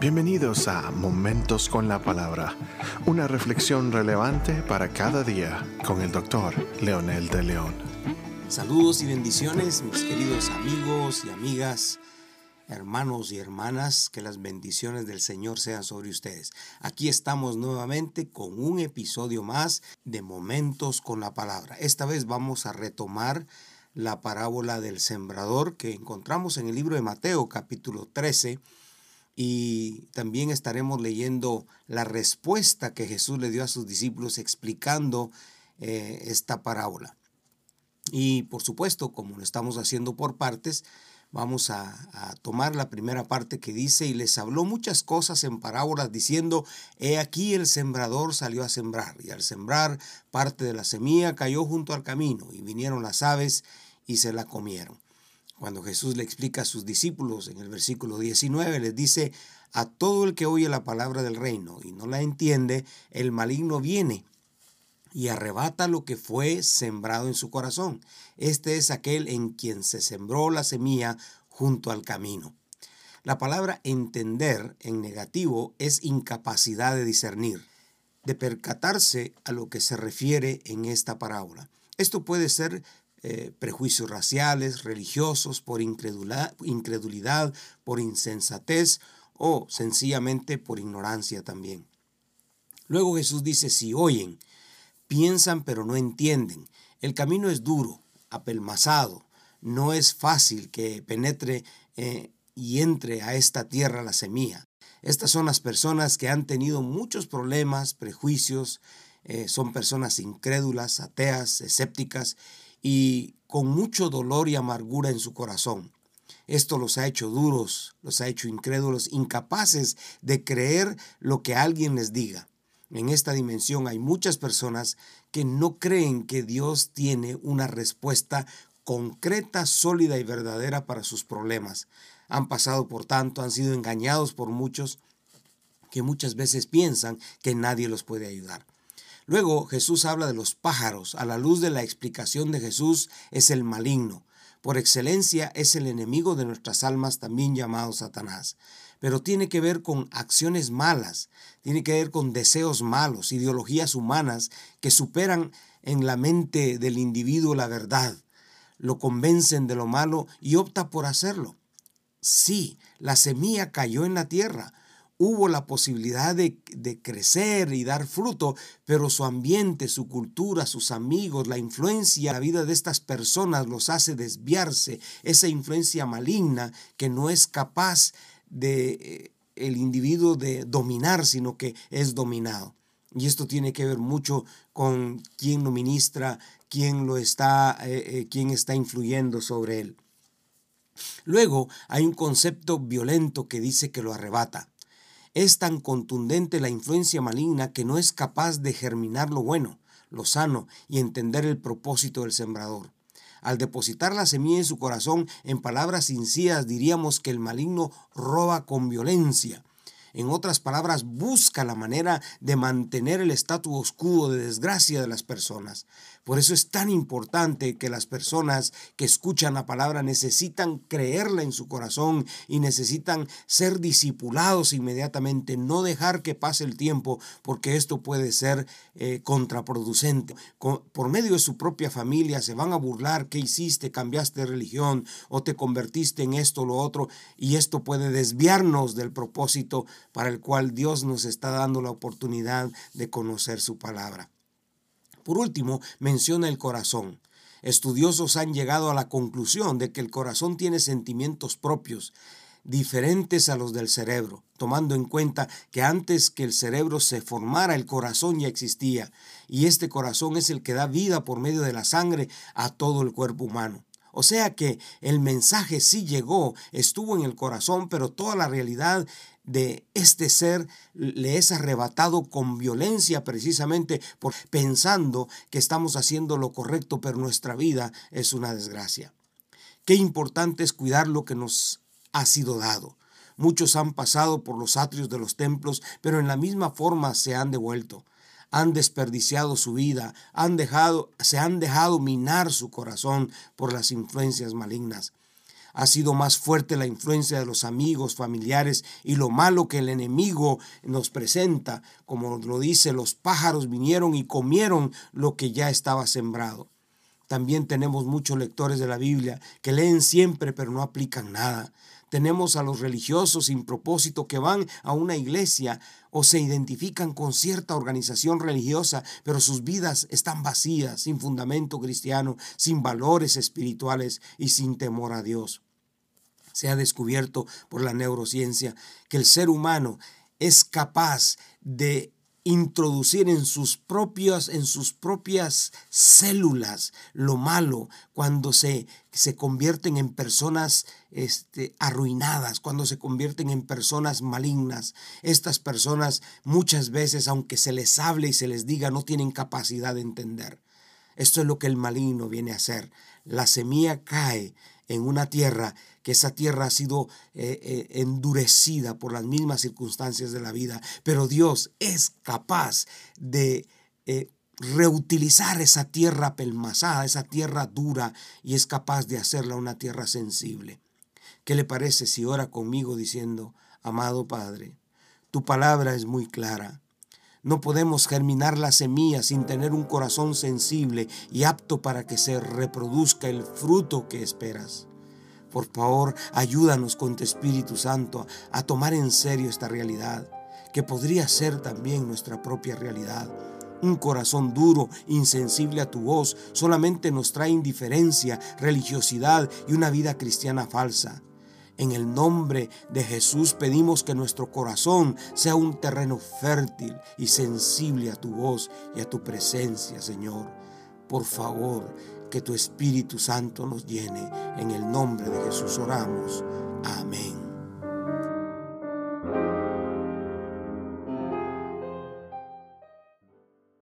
Bienvenidos a Momentos con la Palabra, una reflexión relevante para cada día con el doctor Leonel de León. Saludos y bendiciones, mis queridos amigos y amigas, hermanos y hermanas, que las bendiciones del Señor sean sobre ustedes. Aquí estamos nuevamente con un episodio más de Momentos con la Palabra. Esta vez vamos a retomar la parábola del sembrador que encontramos en el libro de Mateo capítulo 13 y también estaremos leyendo la respuesta que Jesús le dio a sus discípulos explicando eh, esta parábola. Y por supuesto, como lo estamos haciendo por partes, vamos a, a, tomar la primera parte que dice, y les habló muchas cosas en parábolas diciendo, he aquí el sembrador salió a sembrar, y al sembrar parte de la semilla cayó junto al camino, y vinieron las aves y se la comieron. Cuando Jesús le explica a sus discípulos en el versículo 19, les dice, a todo el que oye la palabra del reino y no la entiende, el maligno viene y arrebata lo que fue sembrado en su corazón. Este es aquel en quien se sembró la semilla junto al camino. La palabra entender en negativo es incapacidad de discernir, de percatarse a lo que se refiere en esta parábola. Esto puede ser eh, prejuicios raciales, religiosos, por incredulidad, por insensatez o sencillamente por ignorancia también. Luego Jesús dice, si oyen, piensan pero no entienden, el camino es duro, apelmazado, no es fácil que penetre eh, y entre a esta tierra la semilla. Estas son las personas que han tenido muchos problemas, prejuicios, eh, son personas incrédulas, ateas, escépticas y con mucho dolor y amargura en su corazón. Esto los ha hecho duros, los ha hecho incrédulos, incapaces de creer lo que alguien les diga. En esta dimensión hay muchas personas que no creen que Dios tiene una respuesta concreta, sólida y verdadera para sus problemas. Han pasado, por tanto, han sido engañados por muchos que muchas veces piensan que nadie los puede ayudar. Luego Jesús habla de los pájaros. A la luz de la explicación de Jesús es el maligno. Por excelencia es el enemigo de nuestras almas, también llamado Satanás. Pero tiene que ver con acciones malas, tiene que ver con deseos malos, ideologías humanas que superan en la mente del individuo la verdad, lo convencen de lo malo y opta por hacerlo. Sí, la semilla cayó en la tierra, hubo la posibilidad de, crecer y dar fruto, pero su ambiente, su cultura, sus amigos, la influencia, la vida de estas personas los hace desviarse, esa influencia maligna que no es capaz de eh, el individuo de dominar, sino que es dominado. Y esto tiene que ver mucho con quién lo ministra, quién lo está, eh, eh, quién está influyendo sobre él. Luego hay un concepto violento que dice que lo arrebata. Es tan contundente la influencia maligna que no es capaz de germinar lo bueno, lo sano y entender el propósito del sembrador. Al depositar la semilla en su corazón, en palabras sencillas diríamos que el maligno roba con violencia, en otras palabras, busca la manera de mantener el estatus quo de desgracia de las personas. Por eso es tan importante que las personas que escuchan la palabra necesitan creerla en su corazón y necesitan ser discipulados inmediatamente, no dejar que pase el tiempo, porque esto puede ser eh, contraproducente. por medio de su propia familia se van a burlar qué hiciste, cambiaste de religión o te convertiste en esto o lo otro, y esto puede desviarnos del propósito para el cual Dios nos está dando la oportunidad de conocer su palabra. Por último, menciona el corazón. Estudiosos han llegado a la conclusión de que el corazón tiene sentimientos propios, diferentes a los del cerebro, tomando en cuenta que antes que el cerebro se formara el corazón ya existía, y este corazón es el que da vida por medio de la sangre a todo el cuerpo humano. O sea que el mensaje sí llegó, estuvo en el corazón, pero toda la realidad de este ser le es arrebatado con violencia precisamente por pensando que estamos haciendo lo correcto, pero nuestra vida es una desgracia. Qué importante es cuidar lo que nos ha sido dado. Muchos han pasado por los atrios de los templos, pero en la misma forma se han devuelto han desperdiciado su vida, han dejado, se han dejado minar su corazón por las influencias malignas. Ha sido más fuerte la influencia de los amigos, familiares y lo malo que el enemigo nos presenta. Como lo dice, los pájaros vinieron y comieron lo que ya estaba sembrado. También tenemos muchos lectores de la Biblia que leen siempre pero no aplican nada. Tenemos a los religiosos sin propósito que van a una iglesia o se identifican con cierta organización religiosa, pero sus vidas están vacías, sin fundamento cristiano, sin valores espirituales y sin temor a Dios. Se ha descubierto por la neurociencia que el ser humano es capaz de introducir en sus propias en sus propias células lo malo cuando se, se convierten en personas este, arruinadas cuando se convierten en personas malignas. Estas personas muchas veces aunque se les hable y se les diga no tienen capacidad de entender. Esto es lo que el maligno viene a hacer. La semilla cae en una tierra esa tierra ha sido eh, eh, endurecida por las mismas circunstancias de la vida, pero Dios es capaz de eh, reutilizar esa tierra pelmazada, esa tierra dura, y es capaz de hacerla una tierra sensible. ¿Qué le parece si ora conmigo diciendo, amado Padre, tu palabra es muy clara? No podemos germinar la semilla sin tener un corazón sensible y apto para que se reproduzca el fruto que esperas. Por favor, ayúdanos con tu Espíritu Santo a tomar en serio esta realidad, que podría ser también nuestra propia realidad. Un corazón duro, insensible a tu voz, solamente nos trae indiferencia, religiosidad y una vida cristiana falsa. En el nombre de Jesús pedimos que nuestro corazón sea un terreno fértil y sensible a tu voz y a tu presencia, Señor. Por favor, que tu Espíritu Santo nos llene. En el nombre de Jesús oramos. Amén.